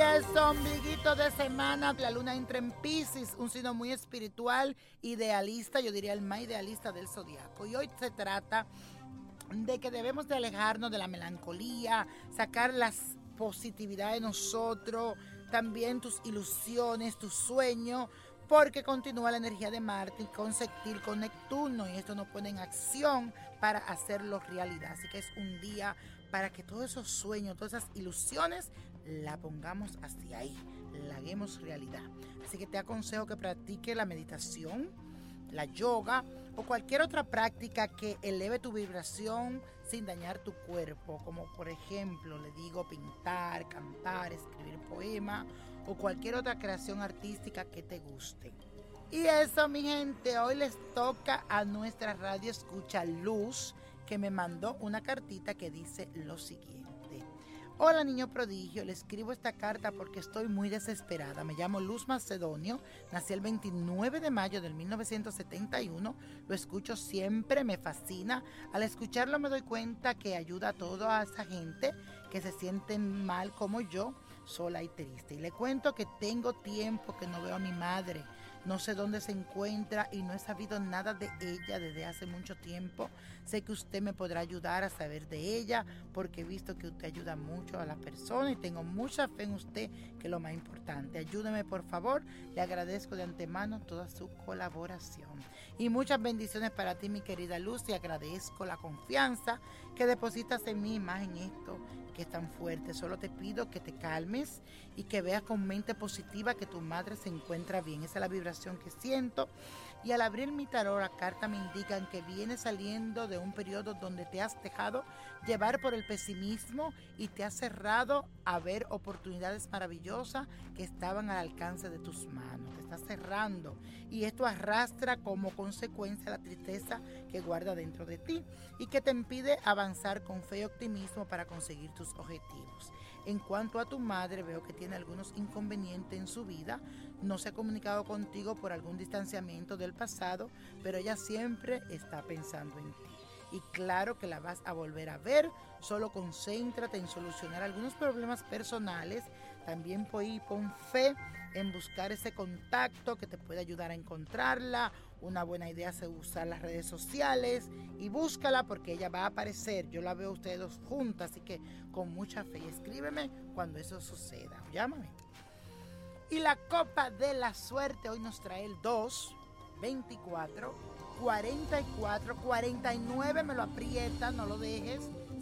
eso, ombliguito de semana, la luna entra en Pisces, un signo muy espiritual, idealista, yo diría el más idealista del zodiaco. Y hoy se trata de que debemos de alejarnos de la melancolía, sacar la positividad de nosotros, también tus ilusiones, tus sueños, porque continúa la energía de Marte con Sextil con Neptuno y esto nos pone en acción para hacerlo realidad. Así que es un día para que todos esos sueños, todas esas ilusiones, la pongamos hacia ahí, la hagamos realidad. Así que te aconsejo que practique la meditación, la yoga o cualquier otra práctica que eleve tu vibración sin dañar tu cuerpo, como por ejemplo, le digo, pintar, cantar, escribir poema o cualquier otra creación artística que te guste. Y eso, mi gente, hoy les toca a nuestra radio escucha Luz, que me mandó una cartita que dice lo siguiente. Hola niño prodigio, le escribo esta carta porque estoy muy desesperada. Me llamo Luz Macedonio, nací el 29 de mayo del 1971, lo escucho siempre, me fascina. Al escucharlo me doy cuenta que ayuda a toda esa gente que se sienten mal como yo, sola y triste. Y le cuento que tengo tiempo que no veo a mi madre no sé dónde se encuentra y no he sabido nada de ella desde hace mucho tiempo. Sé que usted me podrá ayudar a saber de ella porque he visto que usted ayuda mucho a las personas y tengo mucha fe en usted, que es lo más importante. Ayúdeme por favor. Le agradezco de antemano toda su colaboración. Y muchas bendiciones para ti, mi querida Luz, y agradezco la confianza que depositas en mí más en esto que es tan fuerte. Solo te pido que te calmes y que veas con mente positiva que tu madre se encuentra bien. Esa es la vibración que siento. Y al abrir mi tarot, la carta me indican que vienes saliendo de un periodo donde te has dejado llevar por el pesimismo y te has cerrado a ver oportunidades maravillosas que estaban al alcance de tus manos. Te estás cerrando y esto arrastra como consecuencia la tristeza que guarda dentro de ti y que te impide avanzar con fe y optimismo para conseguir tus objetivos. En cuanto a tu madre, veo que tiene algunos inconvenientes en su vida. No se ha comunicado contigo por algún distanciamiento del pasado, pero ella siempre está pensando en ti. Y claro que la vas a volver a ver, solo concéntrate en solucionar algunos problemas personales. También pon fe en buscar ese contacto que te puede ayudar a encontrarla. Una buena idea es usar las redes sociales y búscala porque ella va a aparecer. Yo la veo a ustedes dos juntas, así que con mucha fe. Escríbeme cuando eso suceda. Llámame. Y la copa de la suerte hoy nos trae el 2, 24, 44, 49, me lo aprieta, no lo dejes.